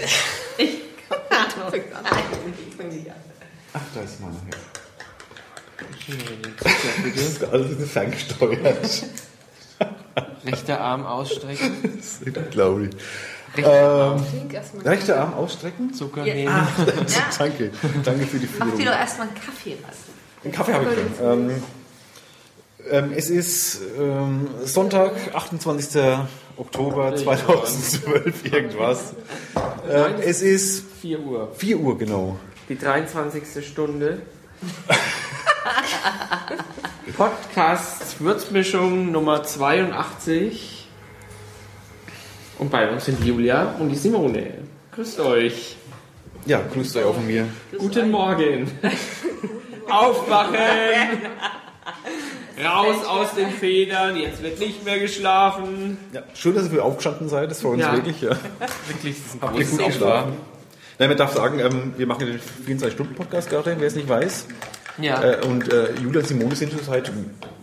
Ich kann nicht. Ach, da ist meiner. Ja. Das ist alles ferngesteuert. Rechter Arm ausstrecken, Das ist unglaublich. rechter Trink erstmal. Rechter Arm ausstrecken. Zucker Ja. nehmen. Ja. Danke. Danke für die Mach dir Führung. doch erstmal einen Kaffee was. Den Kaffee habe ich schon. Ähm, ähm, es ist ähm, Sonntag, 28. Oktober 2012, irgendwas. Ähm, es ist 4 Uhr. 4 Uhr genau. Die 23. Stunde. Podcast Würzmischung Nummer 82. Und bei uns sind Julia und die Simone. Grüßt euch. Ja, grüßt euch auch von mir. Guten Morgen. Aufwachen. Raus aus den Federn. Jetzt wird nicht mehr geschlafen. Ja, schön, dass ihr früh aufgestanden seid. Das freut uns Ja. wirklich. Ja. Wirklich, das ist ein Habt ihr gut geschlafen? Nein, man darf sagen, ähm, wir machen den 24-Stunden-Podcast gerade, wer es nicht weiß. Ja. Äh, und äh, Julia und Simone sind schon seit,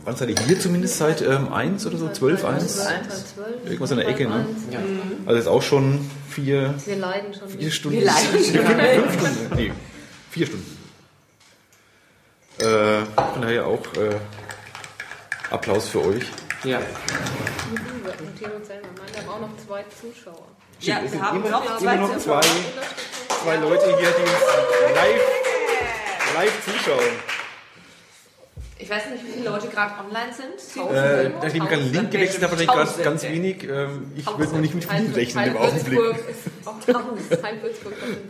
wann seid ihr hier zumindest? Seit ähm, 1 oder so? 12, 1? Irgendwas in der Ecke, ne? Ja. Also jetzt auch schon vier, Wir leiden schon. vier Stunden. Wir leiden schon. Fünf Stunden. Nee, vier Stunden. Äh, von daher auch äh, Applaus für euch. ja. Notieren uns wir haben auch noch zwei Zuschauer. Ja, wir sind haben immer, noch immer zwei noch zwei, zwei Leute hier, die uns live, live zuschauen. Ich weiß nicht, wie viele Leute gerade online sind. Äh, nachdem ich gerade den Link gewechselt habe, wahrscheinlich ganz, ganz wenig. Ähm, ich würde noch nicht mit vielen rechnen im Augenblick. Würzburg ist auch tausend. Halb Würzburg auf den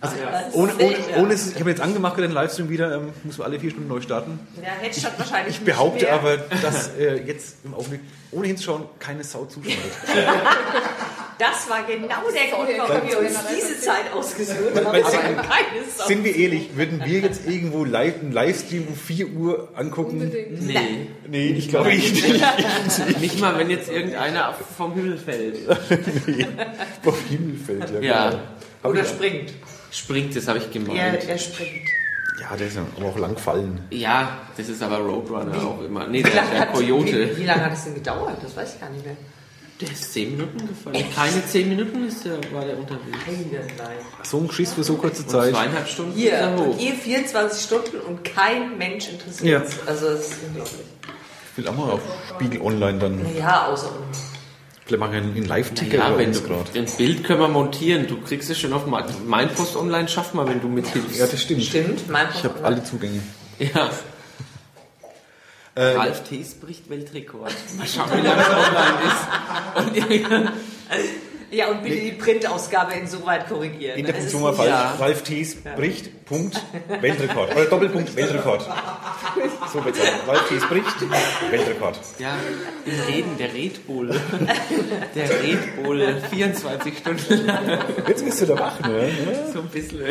Beinen. Ohne, ohne, ohne ich habe jetzt angemacht, den Livestream wieder, ähm, muss man alle vier Stunden neu starten. Ja, Hedge hat wahrscheinlich Ich behaupte nicht mehr. aber, dass äh, jetzt im Augenblick, ohne hinzuschauen, keine Sau zuschaut. Das war genau der Grund, warum wir uns diese Zeit ausgesucht haben. weil- Aber keine Sau. Sind wir ehrlich, würden wir jetzt irgendwo live, einen Livestream um 4 Uhr angucken? Unbedingt. Nee. Nee, ich glaube ich nicht. Nicht mal, wenn jetzt irgendeiner vom Himmel fällt. nee. Vom Himmel fällt, ja. Ja. genau. Oder ich- springt. Springt, das habe ich gemeint. er springt. Ja, der ist ja aber auch lang gefallen. Ja, das ist aber Roadrunner auch immer. Nee, Wie der, lange, der Coyote. wie, wie lange hat es denn gedauert? Das weiß ich gar nicht mehr. Der ist 10 Minuten gefallen. Keine 10 Minuten ist der, war der unterwegs. Eieiei. So ein Geschiss für so kurze Und Zeit. zweieinhalb Stunden ist Hier, er hoch. und ihr 24 Stunden und kein Mensch interessiert Ja. es. Also das ist unglaublich. Ich will auch mal auf Spiegel Online dann. Ja, außer uns. Vielleicht machen wir einen Live-Ticker Ja, wenn du, gerade. ein Bild können wir montieren. Du kriegst es schon auf mein, mein Post online, schaff mal, wenn du mithilfst. Ja, das stimmt. Stimmt, mein Ich habe alle Zugänge. Ja. Äh, Ralf Thees bricht Weltrekord. Mal schauen, wie lange es online ist. Und Ja, und bitte die Printausgabe insoweit korrigieren. in der Funktion mal nicht- falsch. ja. Ralf Thies bricht, Punkt, Weltrekord. Oder Doppelpunkt, Weltrekord. So wird's sein. Ralf Thies bricht, Weltrekord. ja, wir reden, der Red Bull. Der Red Bull, 24 Stunden lang. Jetzt bist du da wach, ne? So ein bisschen. Der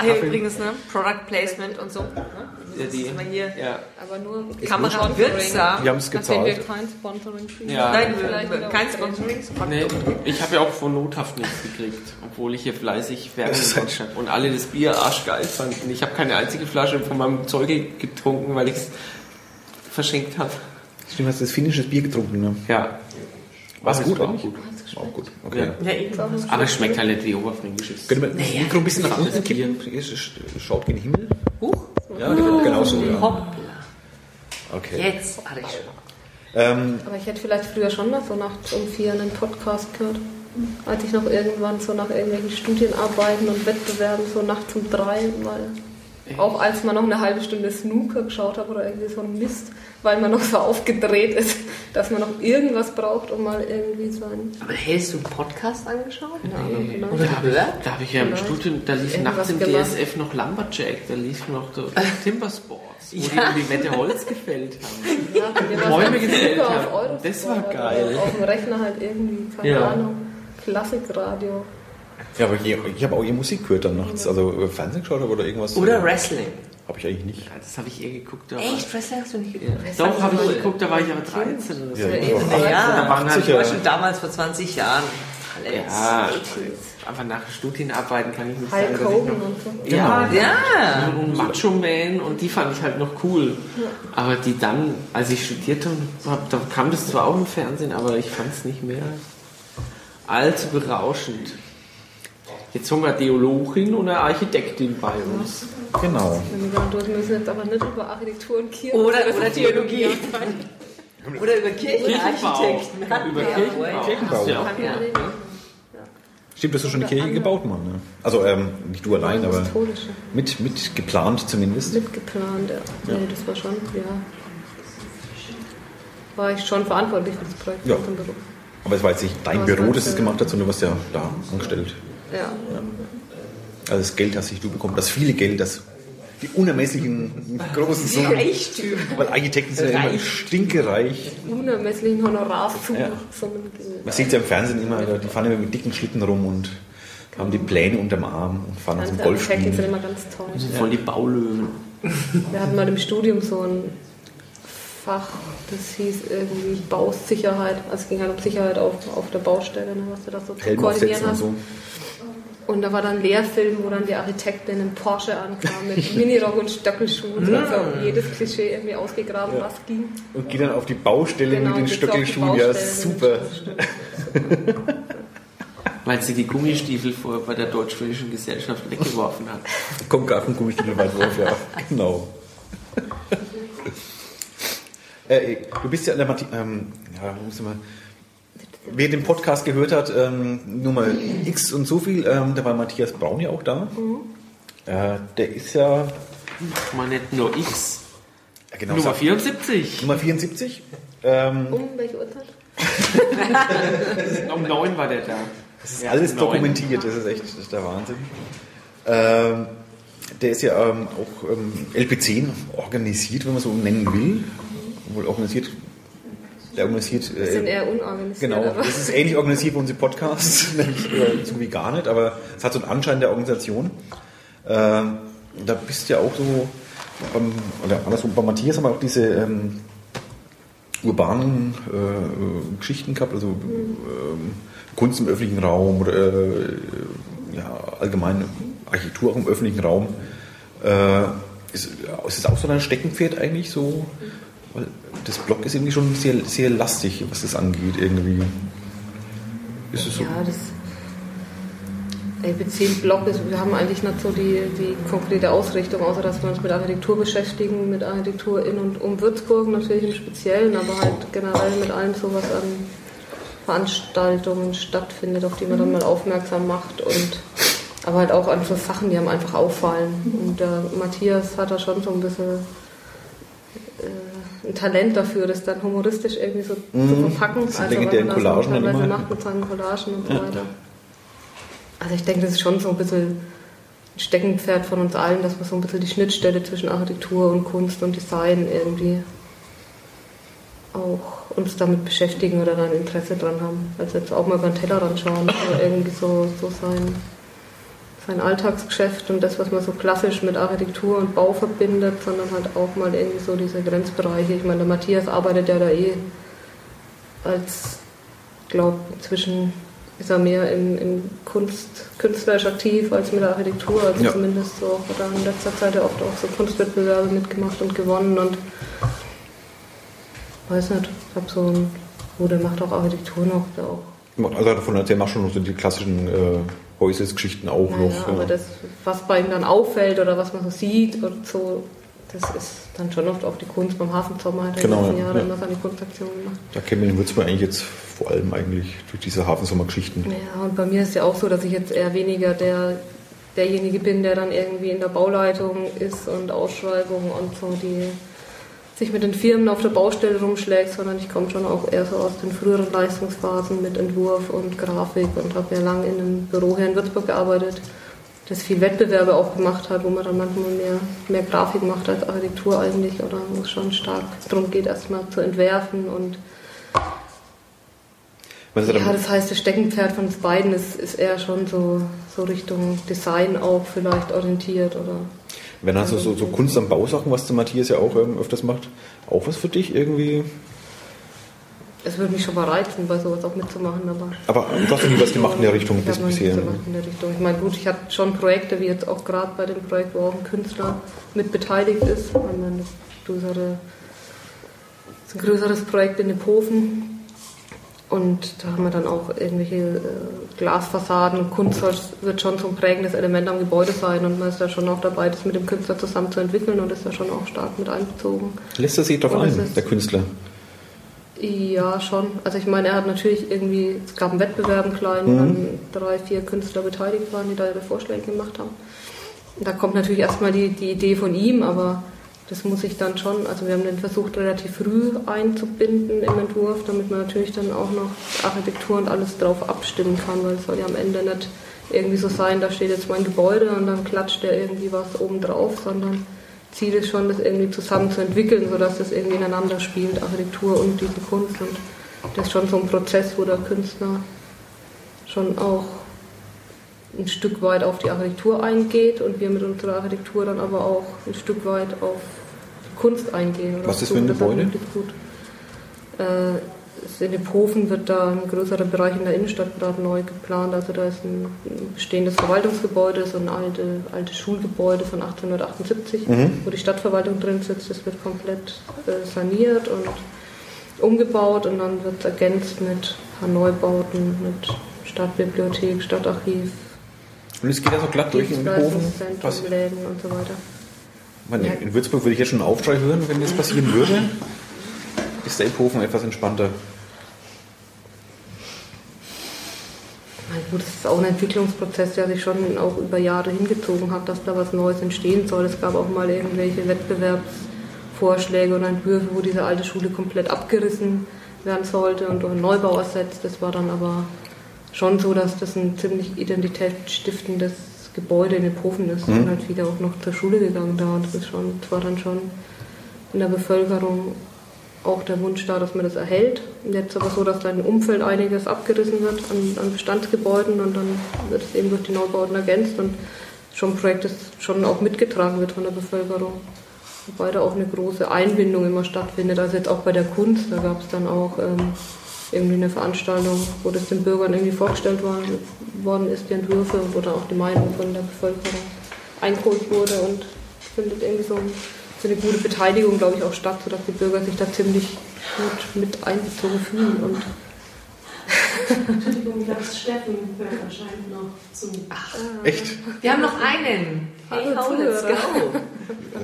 Ah, ja, Kaffee. übrigens, ne? Product Placement und so. Ne? Ja, die, Sind wir hier ja. Aber nur Kamera wirksam. Wir haben es Nachdem wir gezahlt. kein Sponsoring kriegen. Ja. Nein, wieder kein. Sponsoring. Nee, ich habe ja auch von Nothaft nichts gekriegt, obwohl ich hier fleißig Werbung Das ist gemacht habe. Und alle das Bier arschgeil fanden. Ich habe keine einzige Flasche von meinem Zeugel getrunken, weil ich es verschenkt habe. Stimmt, hast du das finnische Bier getrunken, ne? Ja. War's Aber gut es war gut. War auch gut. Okay. Ja. Ja. Aber es schmeckt halt nicht wie Oberfränkisches. Können wir das Mikro ein bisschen nach unten kippen? Es Schaut gen Himmel. Huch. Ja, genau so. Ja. Hoppla. Okay. Jetzt hatte ich schon. Ähm, Aber ich hätte vielleicht früher schon mal so nachts um vier einen Podcast gehört. Als ich noch irgendwann so nach irgendwelchen Studienarbeiten und Wettbewerben so nachts um drei mal. Auch als man noch eine halbe Stunde Snooker geschaut hat oder irgendwie so ein Mist, weil man noch so aufgedreht ist, dass man noch irgendwas braucht, um mal irgendwie sein. Aber hättest du einen Podcast angeschaut? Nein, nein. Oder gehört? Da habe ich ja im Vielleicht Studium, da lief nachts im gemacht. DSF noch Lumberjack, da lief noch der Timbersports, wo Ja. die die Wette Holz gefällt haben. Ja, Bäume halt gefällt haben. Das war geil. Auf dem Rechner halt irgendwie, keine Ja. Ahnung, Klassikradio. Ja, aber ich, ich habe auch ihr Musik gehört dann nachts. Also äh, Fernsehen geschaut oder irgendwas. Oder Wrestling. Habe ich eigentlich nicht. Ja, das habe ich eher geguckt. Echt? Wrestling hast du nicht Ja. geguckt? Doch, habe ich geguckt, da war ich aber 13 oder so. Ja, Ja, Ja, da waren halt- ich war schon damals vor 20 Jahren. Alex. Ja, einfach nach Studienarbeiten kann ich nicht Hulk sagen, Hogan noch... und so. Ja, Ja. und Macho Man und die fand ich halt noch cool. Aber die dann, als ich studiert habe, da kam das zwar auch im Fernsehen, aber ich fand es nicht mehr allzu berauschend. Jetzt haben wir eine Theologin und eine Architektin bei uns. Genau. Wir müssen jetzt aber nicht über Architektur und Kirche Oder, oder Theologie. Oder über Kirchenarchitekten. Über Ja, Kirchenbau. Ja ja. Stimmt, hast du schon eine Kirche gebaut, Mann? Ne? Also ähm, nicht du allein, aber mit, mit geplant zumindest. Mitgeplant, ja. Nee, das war schon, ja. War ich schon verantwortlich für das Projekt Ja. mit dem Büro. Aber es war jetzt nicht dein Büro, das es gemacht hat, sondern du warst ja da angestellt. Ja. Also das Geld, das sich du bekommst, das viele Geld, das die unermesslichen großen Summen. Reichtümer. Weil Architekten sind ja immer Reich. stinkereich. Unermesslichen Honorarsummen. Ja. Man sieht ja im Fernsehen immer, die fahren immer mit dicken Schlitten rum und haben die Pläne unterm Arm und fahren zum Ganze Architekten sind immer ganz toll. Voll die Baulöwen. Wir hatten mal im Studium so ein Fach, das hieß irgendwie Bausicherheit. Also es ging halt um Sicherheit auf, auf der Baustelle, ne, was du da so zu koordinieren aufsetzen und hast. so. Und da war dann ein Lehrfilm, wo dann die Architektin in Porsche ankam mit Minirock und Stöckelschuhen. Also jedes Klischee irgendwie ausgegraben, was ging. Und geht dann auf die Baustelle Genau, mit den Stöckelschuhen. Ja, super. Weil sie die Gummistiefel vor, bei der Deutsch-Friesischen Gesellschaft weggeworfen hat. Kommt gar vom Gummistiefel-Weitwurf, ja. Genau. äh, du bist ja an der Mathi ähm, ja, wo muss ich mal. Wer den Podcast gehört hat, ähm, Nummer X und so viel, ähm, da war Matthias Braun ja auch da. Äh, der ist ja Mal nicht nur X. ja, genau, Nummer sag- 74. Nummer 74. Ähm, Um welche Uhrzeit? Um 9 war der da. Das ist alles dokumentiert, das ist echt das ist der Wahnsinn. Ähm, der ist ja ähm, auch ähm, LP10 organisiert, wenn man so nennen will. Obwohl organisiert, der organisiert. Wir sind Äh, eher unorganisiert. genau, aber- das ist ähnlich organisiert wie unsere Podcasts, nämlich äh, so wie gar nicht, aber es hat so einen Anschein der Organisation. Ähm, da bist du ja auch so, beim, oder andersrum, bei Matthias haben wir auch diese ähm, urbanen äh, äh, Geschichten gehabt, also ähm, Kunst im öffentlichen Raum oder äh, ja, allgemein Architektur auch im öffentlichen Raum. Äh, ist, ist das auch so ein Steckenpferd eigentlich so? Weil das Blog ist irgendwie schon sehr, sehr lastig, was das angeht, irgendwie. Ist es so? Ja, das LP10-Block ist, wir haben eigentlich nicht so die, die konkrete Ausrichtung, außer dass wir uns mit Architektur beschäftigen, mit Architektur in und um Würzburg natürlich im Speziellen, aber halt generell mit allem so, was an Veranstaltungen stattfindet, auf die man dann mal aufmerksam macht und aber halt auch an so Sachen, die einem einfach auffallen. Und der Matthias hat da schon so ein bisschen äh, ein Talent dafür, das dann humoristisch irgendwie so zu verpacken. Diese Also was er da so Collagen teilweise macht mit seinen Collagen und so weiter. Also ich denke, das ist schon so ein bisschen ein Steckenpferd von uns allen, dass wir so ein bisschen die Schnittstelle zwischen Architektur und Kunst und Design irgendwie auch uns damit beschäftigen oder da ein Interesse dran haben. Also jetzt auch mal über den Tellerrand schauen oder irgendwie so, so sein, sein Alltagsgeschäft und das, was man so klassisch mit Architektur und Bau verbindet, sondern halt auch mal irgendwie so diese Grenzbereiche. Ich meine, der Matthias arbeitet ja da eh als, glaube inzwischen ist er mehr im, im Kunst, künstlerisch aktiv als mit der Architektur. Also Ja. zumindest so hat er in letzter Zeit ja oft auch so Kunstwettbewerbe mitgemacht und gewonnen und weiß nicht, ich habe so ein, oh, der macht auch Architektur noch, der auch. Also davon erzählt machst schon so die klassischen äh, Häusesgeschichten auch Naja, noch. aber ja. das, was bei ihm dann auffällt oder was man so sieht und so, das ist dann schon oft auch die Kunst. Beim Hafensommer hat er Genau, letzten ja. Jahre Ja. immer seine Kunstaktionen gemacht. Da kennen wir Würzburg eigentlich jetzt vor allem eigentlich durch diese Hafensommergeschichten. Ja, und bei mir ist ja auch so, dass ich jetzt eher weniger der, derjenige bin, der dann irgendwie in der Bauleitung ist und Ausschreibungen und so, die sich mit den Firmen auf der Baustelle rumschlägt, sondern ich komme schon auch eher so aus den früheren Leistungsphasen mit Entwurf und Grafik und habe ja lange in einem Büro hier in Würzburg gearbeitet, das viel Wettbewerbe auch gemacht hat, wo man dann manchmal mehr, mehr Grafik macht als Architektur eigentlich oder wo es schon stark darum geht, erstmal zu entwerfen und ja, das heißt, das Steckenpferd von uns beiden ist, ist eher schon so, so Richtung Design auch vielleicht orientiert oder. Wenn also so, so Kunst am Bausachen, was der Matthias ja auch ähm, öfters macht, auch was für dich irgendwie? Es würde mich schon mal reizen, bei sowas auch mitzumachen, aber. Aber du hast nie was gemacht in der Richtung ich bis habe bisher. gemacht in der Richtung. Ich meine, gut, ich hatte schon Projekte, wie jetzt auch gerade bei dem Projekt, wo auch ein Künstler mit beteiligt ist. Ich meine, das, größere, das ist ein größeres Projekt in den Pofen. Und da haben wir dann auch irgendwelche äh, Glasfassaden. Kunstholz wird schon so ein prägendes Element am Gebäude sein und man ist da schon auch dabei, das mit dem Künstler zusammen zu entwickeln und ist da schon auch stark mit einbezogen. Lässt er sich es ein, der Künstler? Ja, schon. Also ich meine, er hat natürlich irgendwie, es gab einen Wettbewerb einen kleinen, wo dann drei, vier Künstler beteiligt waren, die da ihre Vorschläge gemacht haben. Da kommt natürlich erstmal die, die Idee von ihm, aber das muss ich dann schon, also wir haben den versucht relativ früh einzubinden im Entwurf, damit man natürlich dann auch noch Architektur und alles drauf abstimmen kann, weil es soll ja am Ende nicht irgendwie so sein, da steht jetzt mein Gebäude und dann klatscht der irgendwie was oben drauf, sondern Ziel ist schon, das irgendwie zusammen zu entwickeln, sodass das irgendwie ineinander spielt, Architektur und diese Kunst. Und das ist schon so ein Prozess, wo der Künstler schon auch ein Stück weit auf die Architektur eingeht und wir mit unserer Architektur dann aber auch ein Stück weit auf Kunst eingehen. oder Was ist so. für ein Gebäude? in dem Hofen wird da ein größerer Bereich in der Innenstadt gerade neu geplant. Also da ist ein bestehendes Verwaltungsgebäude, so ein alte, altes Schulgebäude von 1878, wo die Stadtverwaltung drin sitzt. Das wird komplett äh, saniert und umgebaut und dann wird es ergänzt mit ein paar Neubauten, mit Stadtbibliothek, Stadtarchiv, Und es geht ja so glatt durch den Hofen. Läden und so weiter. In Würzburg würde ich jetzt schon einen Aufschrei hören, wenn das passieren würde. Ist der Ephofen etwas entspannter? Gut, es ist auch ein Entwicklungsprozess, der sich schon auch über Jahre hingezogen hat, dass da was Neues entstehen soll. Es gab auch mal irgendwelche Wettbewerbsvorschläge und Entwürfe, wo diese alte Schule komplett abgerissen werden sollte und durch einen Neubau ersetzt. Das war dann aber schon so, dass das ein ziemlich identitätsstiftendes Gebäude in den Profen ist und halt wieder auch noch zur Schule gegangen da. Und das ist schon, das war dann schon in der Bevölkerung auch der Wunsch da, dass man das erhält. Und jetzt aber so, dass da im Umfeld einiges abgerissen wird an, an Bestandsgebäuden und dann wird es eben durch die Neubauten ergänzt und schon ein Projekt, das schon auch mitgetragen wird von der Bevölkerung. Wobei da auch eine große Einbindung immer stattfindet. Also jetzt auch bei der Kunst, da gab es dann auch ähm, irgendwie eine Veranstaltung, wo das den Bürgern irgendwie vorgestellt war, worden ist, die Entwürfe, wo dann auch die Meinung von der Bevölkerung eingeholt wurde und findet irgendwie so, so eine gute Beteiligung, glaube ich, auch statt, sodass die Bürger sich da ziemlich gut mit einbezogen fühlen. Und Entschuldigung, Lars Steffen hört anscheinend noch zu. Echt? Wir haben noch einen. Hey, Hallo, Zuhörer. go.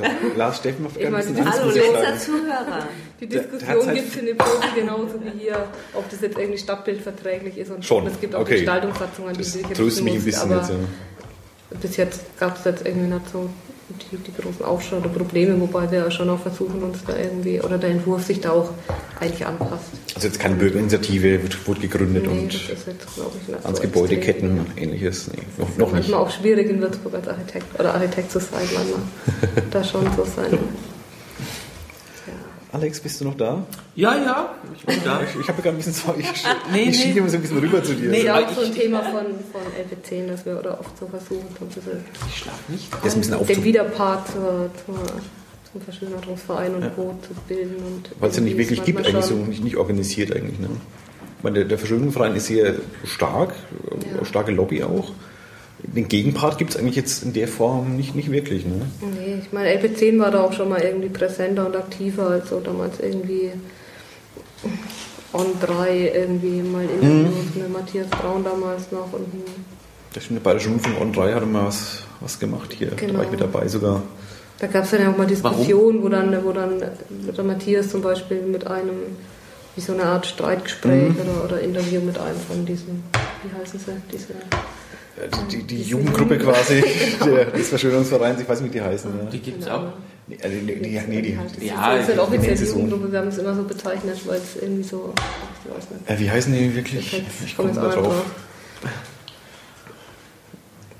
Äh, Lars Steffen macht Ich meine, ein bisschen Hallo, ich letzter. Zuhörer. die Diskussion hat's gibt es in den Profi genauso wie hier, ob das jetzt irgendwie stadtbildverträglich ist. Und Schon, es gibt auch okay. Gestaltungssatzungen, die Das sich tröstet mich ein bisschen aber jetzt. Ja. bis jetzt gab es jetzt irgendwie nicht so die, die großen Aufschrei oder Probleme, wobei wir ja schon auch versuchen, uns da irgendwie, oder der Entwurf sich da auch eigentlich anpasst. Also jetzt keine Bürgerinitiative wird, wurde gegründet Nee, und das ist jetzt, glaube ich, nicht ans so Gebäudeketten extrem. ähnliches. Nee, noch, noch nicht. manchmal auch schwierig in Würzburg als Architekt oder Architekt zu sein, manchmal. da schon so sein. Alex, bist du noch da? Ja, ja, ich bin da. Ich, ich habe gerade ein bisschen Sorge. Ich, Nee, ich nee. schiebe immer so ein bisschen rüber zu dir. Nee, ist ja auch so ein Thema von, von LP10, dass wir oder oft so versuchen, so ein bisschen Ich schlafe nicht. Das ist ein bisschen den Widerpart zur, zur, zum Verschönerungsverein und Co. zu bilden. und Weil es ja nicht wirklich gibt, eigentlich so nicht, nicht organisiert eigentlich. Ne? Ich meine, der, der Verschwörungsverein ist sehr stark, Ja. starke Lobby auch. Den Gegenpart gibt es eigentlich jetzt in der Form nicht, nicht wirklich. Ne? Nee, ich meine, LP10 war da auch schon mal irgendwie präsenter und aktiver als so damals irgendwie On 3 irgendwie mal Interviews mit Matthias Braun damals noch und Das stimmt, bei der Rundfunk On 3 hatte mal was, was gemacht hier. Da Genau. war ich mit dabei sogar. Da gab es dann ja auch mal Diskussionen, wo dann, wo dann der Matthias zum Beispiel mit einem, wie so eine Art Streitgespräch oder, oder Interview mit einem von diesen, wie heißen sie, diese, Die, die, die Jugendgruppe Jugend- quasi der, des Verschwörungsvereins, ich weiß nicht, wie die heißen. Ja. Die gibt's keine auch. Nee, äh, die, die, die, nee, die, Das die, ist, Ja, das ist halt offiziell so? Jugendgruppe, wir haben es immer so bezeichnet, weil es irgendwie so, ich weiß nicht. äh, wie heißen die wirklich? Ich Ich komme jetzt da auch drauf. drauf.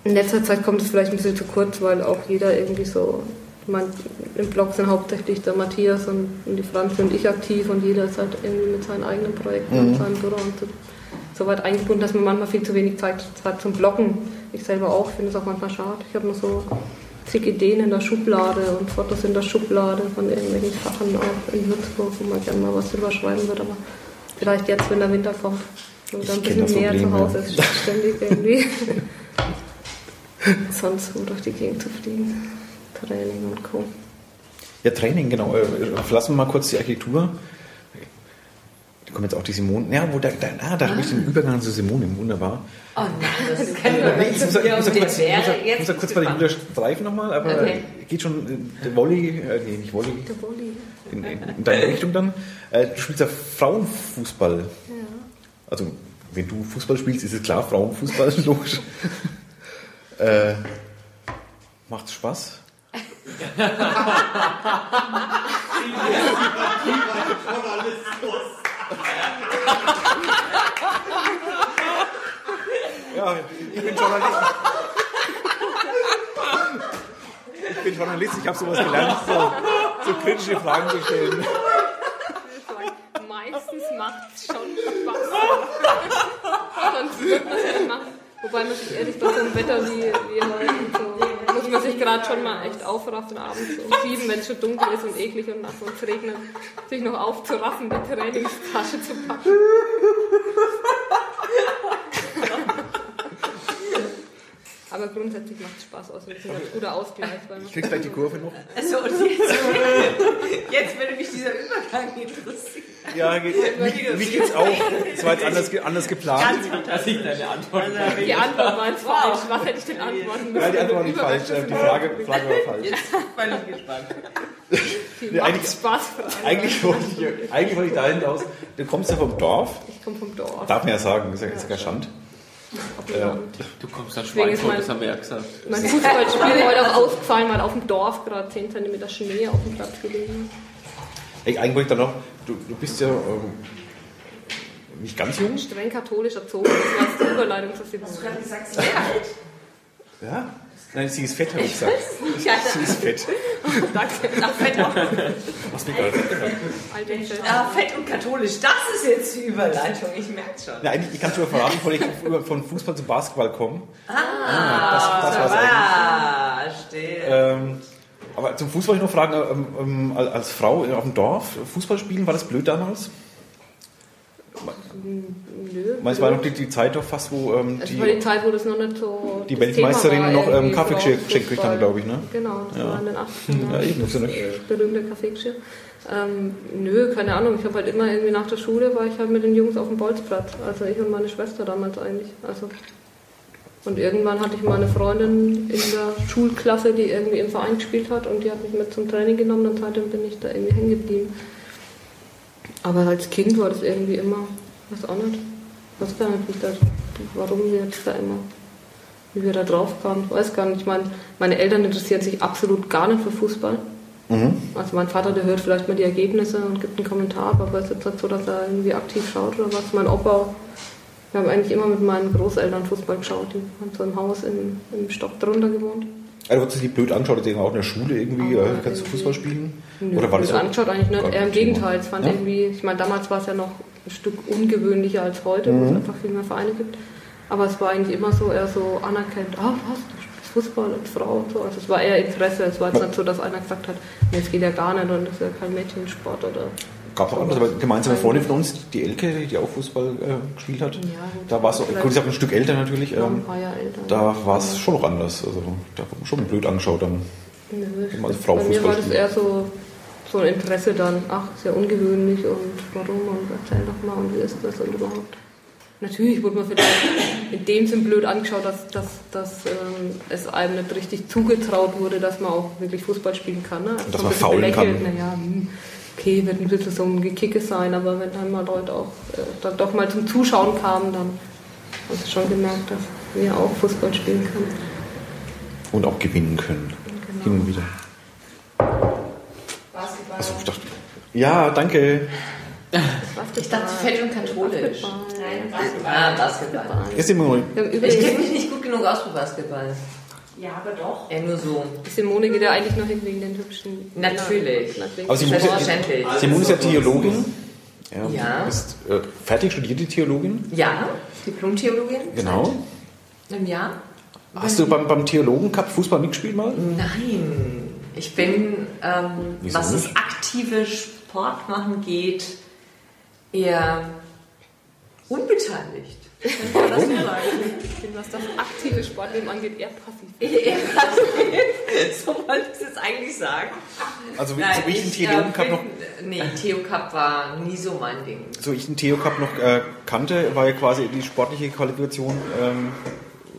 In letzter Zeit kommt es vielleicht ein bisschen zu kurz, weil auch jeder irgendwie so, ich meine, im Blog sind hauptsächlich der Matthias und, und die Franzi und ich aktiv und jeder ist halt irgendwie mit seinen eigenen Projekten Mhm. und seinem Büro und so, so weit eingebunden, dass man manchmal viel zu wenig Zeit hat zum Bloggen. Ich selber auch, finde es auch manchmal schade. Ich habe nur so zig Ideen in der Schublade und Fotos in der Schublade von irgendwelchen Sachen auch in Würzburg, wo man gerne mal was drüber schreiben würde, aber vielleicht jetzt, wenn der Winter kommt. Und Ich dann ein bisschen näher zu Hause ist, ständig irgendwie sonst wo durch die Gegend zu fliegen. Training und Co. Ja, Training, genau. Äh, Verlassen wir mal kurz die Architektur. Da kommt jetzt auch die Simone. Ja, wo da, da, ah, da habe ich den Übergang zu Simone, wunderbar. Oh nein, das kann muss, ja, ich muss, ja der kurz, ich muss, ja, muss ja jetzt kurz bei der Julia streifen nochmal, aber Okay. geht schon äh, der Volley, äh, nee, nicht Volley, Der Volley. in, in, in deine Richtung dann. Äh, du spielst ja Frauenfußball. Ja. Also, wenn du Fußball spielst, ist es klar, Frauenfußball, logisch. äh, macht's Spaß? Ja, ich bin Journalist. Ich bin Journalist, ich habe sowas gelernt, so, so kritische Fragen zu stellen. Ich Meistens macht es schon Spaß. Sonst wird man es nicht machen. Wobei man sich ehrlich bei so einem Wetter wie, wie heute und so, muss man sich gerade schon mal echt aufraffen abends um sieben, wenn es schon dunkel ist und eklig und nass und es regnet, sich noch aufzuraffen, die Trainingstasche zu packen. Aber grundsätzlich macht es Spaß aus. Das ist ein ganz guter Ausgleich. Weil man Ich krieg gleich die Kurve noch. Also, und jetzt, jetzt würde mich dieser Übergang interessieren. Ja, geht, mich, mich geht's auch. Es war jetzt anders, anders geplant. Dass ich deine Antwort Die Antwort war jetzt falsch. Was hätte ich denn antworten müssen? Ja, die Antwort war nicht falsch. äh, Die Frage, Frage war falsch. Jetzt bin ich gespannt. Nee, eigentlich- Spaß. Eigentlich wollte ich, eigentlich wollte ich dahin aus. Du kommst ja vom Dorf. Ich komme vom Dorf. Darf man ja sagen, ist ja, ist ja kein Schand. dem Land. Du kommst aus ist Schweinfurt, das haben wir ja gesagt. Mein Fußballspiel heute auch ausgefallen, weil auf dem Dorf gerade 10 cm Schnee auf dem Platz gelegen Ey, eigentlich wollte ich da noch. Du, du bist ja ähm, nicht ganz jung. Streng katholisch erzogen, das war jetzt die Überleitung zur Simone. Du hast gesagt, sehr alt. Ja? Nein, sie ist fett, habe ich gesagt. Ja, Sie ist fett. Danke. Ach, Fett, auch. Was mir gerade fett gemacht. Alte Fett. Ah, Fett und katholisch, das ist jetzt die Überleitung, ich merke schon. Ja, eigentlich, ich kann schon verraten, bevor ich über- von Fußball zu Basketball komme. Ah, das, das war's eigentlich. ah, stehe. Ähm, aber zum Fußball ich noch fragen, ähm, ähm, als Frau auf dem Dorf, Fußball spielen, war das blöd damals? Nö. Es war noch die, die Zeit doch fast, wo ähm, die die, Zeit, wo das noch nicht so. die war, noch ähm, Frauenfußball. geschenkt gekriegt haben, glaube ich. Ne? Genau, das Ja. war in den 80ern. Ja, eben, nicht- Das berühmte Kaffeegeschirr. Ähm, nö, keine Ahnung. Ich habe halt immer irgendwie nach der Schule war ich halt mit den Jungs auf dem Bolzplatz. Also ich und meine Schwester damals eigentlich. Also und irgendwann hatte ich mal eine Freundin in der Schulklasse, die irgendwie im Verein gespielt hat und die hat mich mit zum Training genommen und seitdem bin ich da irgendwie hängen geblieben. Aber als Kind war das irgendwie immer, weiß auch nicht, weiß gar nicht, das, warum wir jetzt da immer, wie wir da drauf kamen, weiß gar nicht. Ich meine, meine Eltern interessieren sich absolut gar nicht für Fußball. Mhm. Also mein Vater, der hört vielleicht mal die Ergebnisse und gibt einen Kommentar, aber es ist jetzt nicht so, dass er irgendwie aktiv schaut oder was. Mein Opa, wir haben eigentlich immer mit meinen Großeltern Fußball geschaut. Die haben so im Haus im, im Stock drunter gewohnt. Also, du hast dich blöd anschaut, jetzt auch in der Schule irgendwie, Aber äh, kannst du Fußball spielen? Nö, Oder war das auch- angeschaut eigentlich nicht. Eher im Gegenteil. Es fand Ja? irgendwie, ich meine, damals war es ja noch ein Stück ungewöhnlicher als heute, Mhm. wo es einfach viel mehr Vereine gibt. Aber es war eigentlich immer so eher so anerkannt, ah was, du spielst Fußball als Frau und so. Also es war eher Interesse. Es war jetzt nicht so, dass einer gesagt hat, nee, es geht ja gar nicht und das ist ja kein Mädchensport oder Gab auch anders, aber gemeinsame Freundin von uns, die Elke, die auch Fußball äh, gespielt hat, Ja, da war es, gut, ich habe ein Stück älter natürlich, ähm, paar Jahre älter. da war es schon noch anders. Also, da man schon blöd angeschaut dann. Nö, wenn man als Frau Bei mir Fußball war das eher so, so ein Interesse dann, ach, ist ja ungewöhnlich und warum und erzähl doch mal und wie ist das und überhaupt. Natürlich wurde man vielleicht in dem Sinn blöd angeschaut, dass, dass, dass ähm, es einem nicht richtig zugetraut wurde, dass man auch wirklich Fußball spielen kann. Ne? Und dass man faulen kann. Naja, hm, okay, wird ein bisschen so ein Gekicke sein, aber wenn dann mal Leute auch äh, dann doch mal zum Zuschauen kamen, dann hast du schon gemerkt, dass wir auch Fußball spielen können. Und auch gewinnen können. Genau. Hin und wieder. Basketball. Also, ich dachte, ja, danke. Ich dachte, fett und katholisch. Nein, Ah, Basketball. Ist immer haben Ich kenne mich nicht gut genug aus für Basketball. Ja, aber doch. Ja, nur so. die Simone geht ja eigentlich nur hin wegen den hübschen. Natürlich. Aber ja, Selbstverständlich. Simone ist ja Theologin. Ja. Ja. Du bist äh, fertig studierte Theologin. Ja, Diplom-Theologin. Genau. Im Jahr? Hast du beim, beim Theologen Cup Fußball mitgespielt mal? Nein. Ich bin, ähm, was das aktive Sport machen geht, eher unbeteiligt. Kann man das so sagen? bin, was das aktive Sportleben angeht, eher passiv. so wollte ich es jetzt eigentlich sagen. Also wie, Nein, so wie ich den ich, Theo äh, Cup noch, Nee, Theo Cup war nie so mein Ding. so ich den Theo Cup noch äh, kannte, war ja quasi die sportliche Qualifikation ähm,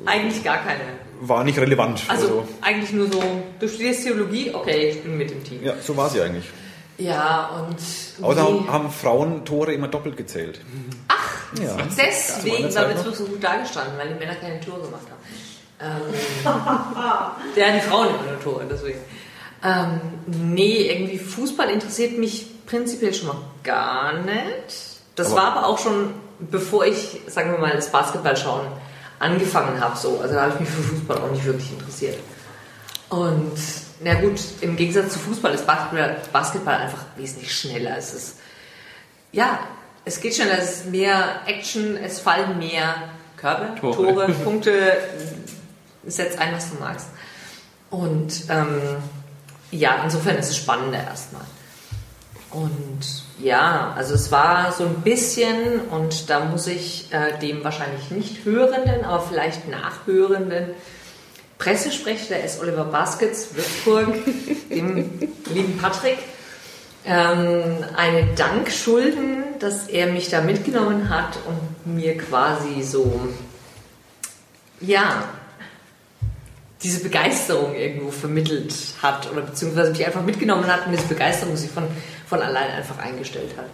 Eigentlich gar keine. war nicht relevant. Also eigentlich nur so, du studierst Theologie, okay, ich bin mit im Team. ja, so war sie eigentlich. Ja, und Außer haben, haben Frauen Tore immer doppelt gezählt. Ach, ja. deswegen war Würzburg noch. so gut dagestanden, weil die Männer keine Tore gemacht haben. Ähm, der die Frauen immer nur Tore, deswegen. Ähm, nee, irgendwie Fußball interessiert mich prinzipiell schon mal gar nicht. Das Aber- war aber auch schon, bevor ich, sagen wir mal, das Basketballschauen angefangen habe. So. Also da habe ich mich für Fußball auch nicht wirklich interessiert. Und na gut, im Gegensatz zu Fußball ist Basketball, Basketball einfach wesentlich schneller. Es ist, ja, es geht schneller, es ist mehr Action, es fallen mehr Körbe, Tore. Tore, Punkte, setz ein, was du magst. Und ähm, ja, insofern ist es spannender erstmal. Und ja, also es war so ein bisschen, und da muss ich äh, dem wahrscheinlich nicht Hörenden, aber vielleicht Nachhörenden Pressesprecher der S. Oliver Baskets Würzburg, dem lieben Patrick, ähm, einen Dank schulden, dass er mich da mitgenommen hat und mir quasi so, ja, diese Begeisterung irgendwo vermittelt hat oder beziehungsweise mich einfach mitgenommen hat und diese Begeisterung sich von, von allein einfach eingestellt hat.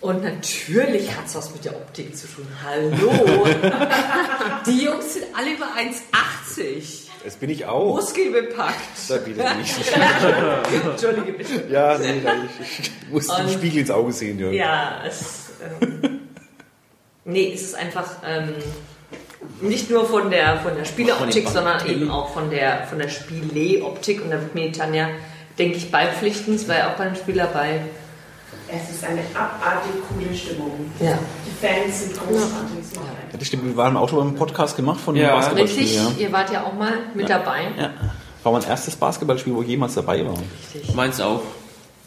Und natürlich hat es was mit der Optik zu tun. Hallo! Die Jungs sind alle über 1,80. Das bin ich auch. Muskelbepackt. Da bitte nicht. Entschuldige bitte. Ja, nee, nein, ich, ich muss den Spiegel ins Auge sehen. Ja. Ja, es. Ähm, nee, es ist einfach ähm, nicht nur von der, von der Spieleroptik, sondern eben auch von der, von der Spieleoptik. Und da wird mir die Tanja, denke ich, beipflichten. Es war ja auch bei den Spiel dabei. Es ist eine abartig coole Stimmung. Ja. Die Fans sind großartig. macht Ja, das stimmt, wir waren auch schon beim Podcast gemacht von dem Ja, Basketballspiel. Richtig, Ja. ihr wart ja auch mal mit dabei. Ja. War mein erstes Basketballspiel, wo ich jemals dabei war. Meins auch.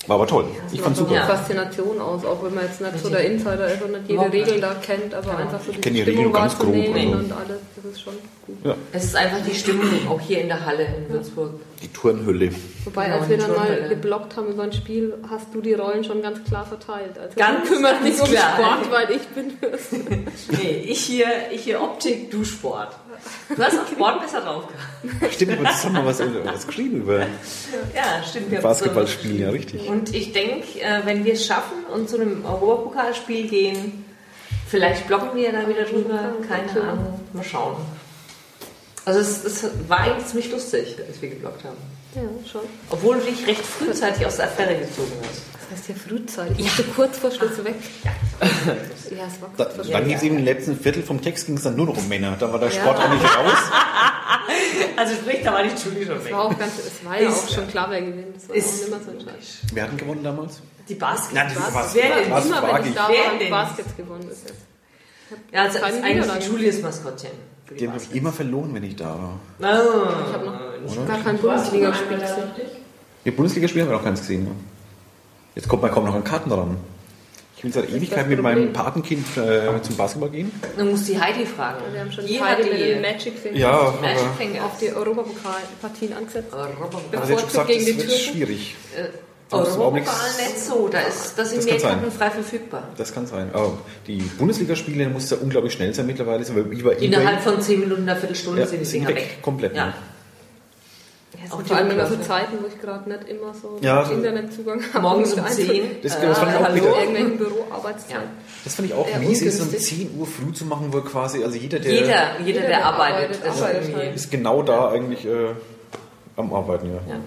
War aber toll. Ich fand's super. Ja. Faszination aus, auch wenn man jetzt nicht so der Insider ist und nicht jede Regel da kennt, aber einfach so die kenn die Stimmung Regeln ganz grob, wahrzunehmen also. und alles, das ist schon gut. Ja. Es ist einfach die Stimmung, auch hier in der Halle in Würzburg. Die Turnhülle. Wobei, Genau, als wir die dann mal geblockt haben über ein Spiel, hast du die Rollen schon ganz klar verteilt. Also Ganz, du kümmerst dich um. Sport, weil ich bin Nee, ich hier, ich hier Optik, du Sport. Du hast auf Sport besser drauf gehabt. Stimmt, aber das haben wir was, was geschrieben über Ja, stimmt. wir Basketballspiel, ja, richtig. Und ich denke, wenn wir es schaffen und zu einem Europapokalspiel gehen, vielleicht blocken wir ja da wieder drüber, keine Ahnung, mal schauen. Also es, es war eigentlich ziemlich lustig, als wir geblockt haben. Ja, schon. Obwohl du dich recht frühzeitig aus der Affäre gezogen hast. Das heißt ja frühzeitig. Ich musste kurz vor Schluss weg. Ja, es war Da, kurz vor Schluss. dann ging es eben im letzten Viertel vom Text ging es dann nur noch um Männer. Da war der Ja. Sport eigentlich raus. Also sprich, da war die Julie schon Es weg. war auch ganz, es war ja Ist- auch schon klar, wer gewinnt. Es war ist- auch nicht mehr so entscheidend. Wer hat denn gewonnen damals? Die Basket. Nein, das war- Wer denn? Immer wenn ich ich? da war, haben Baskets gewonnen bis jetzt. Ja, also ist eigentlich die Julies Maskottchen. die Die haben Basket. mich immer verloren, wenn ich da war. Oh, Ich habe noch Oder? gar kein Bundesligaspiel Bundesliga gesehen. Die Bundesligaspiele haben wir noch keins gesehen. Ne? Jetzt kommt man kaum noch an Karten dran. Ich will seit Ewigkeit mit meinem Patenkind äh, zum Basketball gehen. Du musst die Heidi fragen. Wir haben schon die Heidi mit den die Magic Fingers Ja, Magic aber Finger. auf die Europapokalpartien angesetzt. hat schon Bevorzugt gesagt, gegen das die wird schwierig. Äh, Europapokal nicht so. Da ist, das sind. Mehrkarten frei verfügbar. Das kann sein. Aber die Bundesligaspiele muss ja unglaublich schnell sein mittlerweile. Sind wir über Innerhalb von 10 Minuten, einer Viertelstunde Ja, sind die Dinger weg. weg. Komplett, Ja. ne? Auch Vor allem immer so. Zeiten, wo ich gerade nicht immer so Ja, so- Internetzugang habe. Morgens um einfach 10. Das- äh, das fand ich auch hallo. Irgendwelchen Büroarbeitszeiten. Das fand ich auch Eher mies, ist um ungünstig. 10 Uhr früh zu machen, wo quasi, also jeder, der Jeder, jeder, Jeder, der der arbeitet, arbeitet, ist halt. ist genau da eigentlich äh, am Arbeiten, ja. Ja.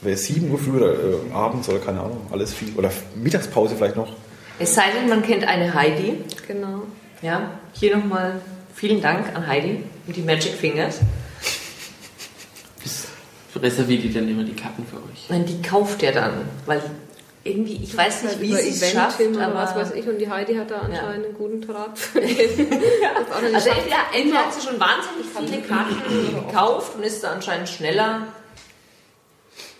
Wäre 7 Uhr früh oder äh, abends oder keine Ahnung, alles viel. Oder Mittagspause vielleicht noch. Es sei denn, man kennt eine Heidi. Genau. Ja, hier nochmal vielen Dank an Heidi und die Magic Fingers. Reserviert die dann immer die Karten für euch? Nein, die kauft er dann, weil irgendwie, ich weiß nicht, wie sie es schafft, aber... was weiß ich. Und die Heidi hat da anscheinend einen guten Draht. Also entweder, entweder hat sie schon wahnsinnig viele Karten gekauft und ist da anscheinend schneller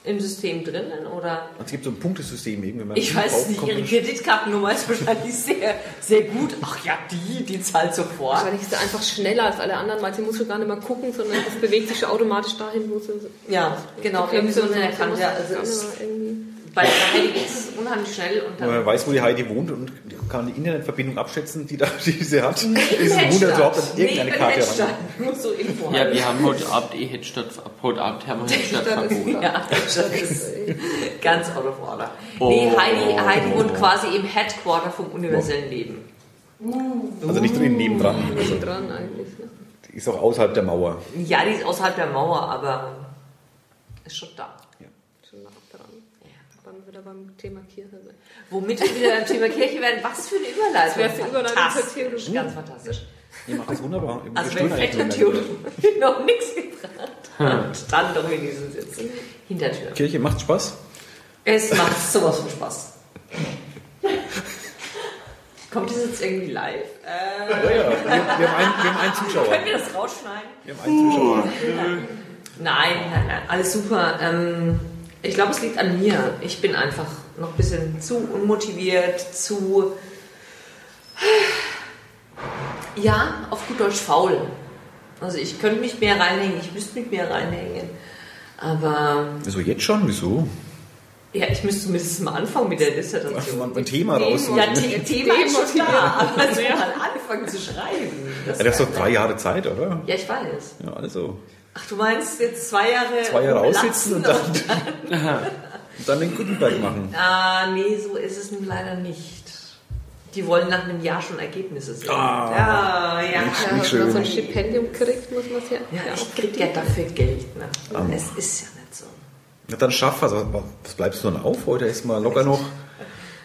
im System drinnen oder? Es gibt so ein Punktesystem irgendwie. wenn man Ich weiß nicht, kommt ihre Kreditkartennummer ist wahrscheinlich sehr, sehr gut. Ach ja, die, die zahlt sofort. Wahrscheinlich ist sie einfach schneller als alle anderen, weil sie muss schon gar nicht mehr gucken, sondern das bewegt sich schon automatisch dahin, wo sie. Ja, genau, irgendwie so eine kann Kante. Also es, irgendwie. Bei der Heidi geht es unheimlich schnell und Wenn man weiß, wo die Heidi wohnt und kann die Internetverbindung abschätzen, die, da, die sie hat, ist es ein Wunder, überhaupt an Hedstadt. irgendeine Karte Hedstadt. heran. Nur so Info. Ja, wir haben heute Abend eh Hedstadt, ab heute Abend haben wir Hedstadt verboten. Ja, das ist ganz out of order. Oh. Nee, Heidi, Heidi wohnt quasi im Headquarter vom universellen Leben. Also nicht drin nebendran. Also dran eigentlich. Ne? Die ist auch außerhalb der Mauer. Ja, die ist außerhalb der Mauer, aber ist schon da. Dann wieder beim Thema Kirche sein. Womit wir wieder beim Thema Kirche werden, was für eine Überleitung. Das wäre die Überleitung zur Fantastisch, Theologie. Ganz fantastisch. Ihr macht das wunderbar. Wir Also wenn Fett Theologie noch nichts gebracht hat, dann doch in diesen Sitz. Hintertür. Kirche macht Spaß. Es macht sowas von Spaß. Kommt das jetzt irgendwie live? Äh, Ja, ja. Wir, wir, haben einen, wir haben einen Zuschauer. können wir das rausschneiden? Wir haben einen Zuschauer. Nein, nein, nein, alles super. Ähm, ich glaube, es liegt an mir. Ich bin einfach noch ein bisschen zu unmotiviert, zu. Ja, auf gut Deutsch faul. Also ich könnte mich mehr reinhängen, ich müsste mich mehr reinhängen. Aber Wieso jetzt schon? Wieso? ja, ich müsste zumindest mal anfangen mit der Dissertation. mal ein Thema raus. Ja, Ja, The Thema ist schon da, aber so mal anfangen zu schreiben. Das du hast doch drei Jahre Zeit, oder? ja, ich weiß. Ja, also. Ach, du meinst jetzt zwei Jahre Zwei Jahre aussitzen und dann, und dann den Gutenberg machen. Ah, nee, so ist es nun leider nicht. Die wollen nach einem Jahr schon Ergebnisse sehen. Ah. ja, ja. Ja, Nicht wenn man so ein Stipendium kriegt, muss man es ja. Ja, ich krieg ja dafür Geld. Ne? Es ist ja nicht so. Na, dann schaff was. Was bleibst du dann auf? Heute ist mal locker noch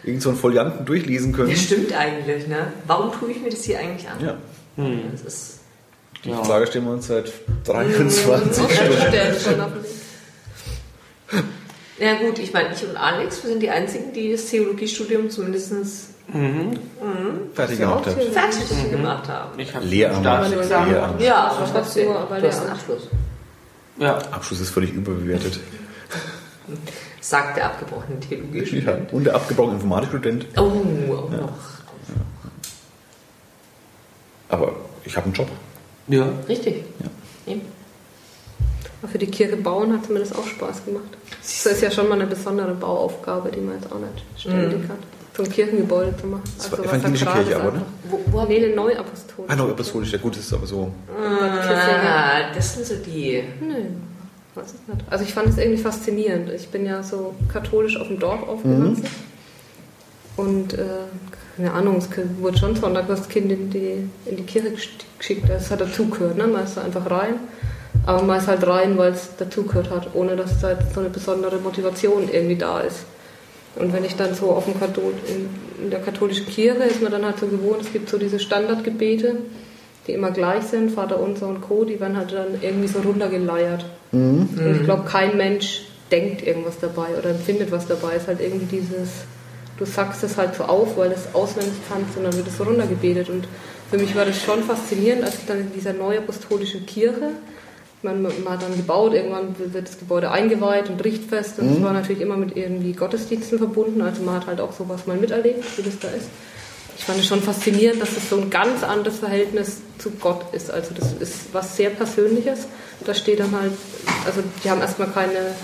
irgend so einen Folianten durchlesen können. Ja, stimmt eigentlich, ne? Warum tue ich mir das hier eigentlich an? Ja. Das ist, Die Ja. Frage stellen wir uns seit 23 Auch Stunden. ja gut, ich meine, ich und Alex, wir sind die Einzigen, die das Theologiestudium zumindest fertig gemacht hat. fertig gemacht haben. Ich habe Lehramt. Lehramt. Ja, aber trotzdem, aber du hast einen Abschluss. Ja, Abschluss ist völlig überbewertet. Sagt der abgebrochene Ja. Theologiestudent. Und der abgebrochene Informatikstudent. Oh, auch noch. Aber ich habe einen Job. Ja. Richtig. Ja. Eben. Aber für die Kirche bauen hat mir das auch Spaß gemacht. Das ist ja schon mal eine besondere Bauaufgabe, die man jetzt auch nicht ständig hat. So ein Kirchengebäude zu machen. Das war was evangelische Kirche aber, ne? Wo, wo haben Nee, eine Neuapostolische. Ah, no, apostolisch. Ja, gut, das ist aber so. Ah, das sind so die. Nö, weiß ich nicht. Also ich fand es irgendwie faszinierend. Ich bin ja so katholisch auf dem Dorf aufgewachsen. Und äh, keine Ahnung, es wurde schon Sonntag das Kind in die, in die Kirche geschickt. Das hat dazugehört, ne? Man ist einfach rein. Aber man ist halt rein, weil es dazugehört hat, ohne dass da jetzt so eine besondere Motivation irgendwie da ist. Und wenn ich dann so auf dem Kathol in, in der katholischen Kirche ist man dann halt so gewohnt, es gibt so diese Standardgebete, die immer gleich sind, Vater unser und Co., die werden halt dann irgendwie so runtergeleiert. Und ich glaube, kein Mensch denkt irgendwas dabei oder empfindet was dabei. Es ist halt irgendwie dieses, du sagst es halt so auf, weil du es auswendig kannst und dann wird es so runtergebetet. Und für mich war das schon faszinierend, als ich dann in dieser neuapostolischen Kirche, man, man hat dann gebaut, irgendwann wird das Gebäude eingeweiht und richtfest und es war natürlich immer mit irgendwie Gottesdiensten verbunden, also man hat halt auch sowas mal miterlebt, wie das da ist. Ich fand es schon faszinierend, dass es so ein ganz anderes Verhältnis zu Gott ist. Also das ist was sehr Persönliches. Da steht dann halt, also die haben erstmal keine,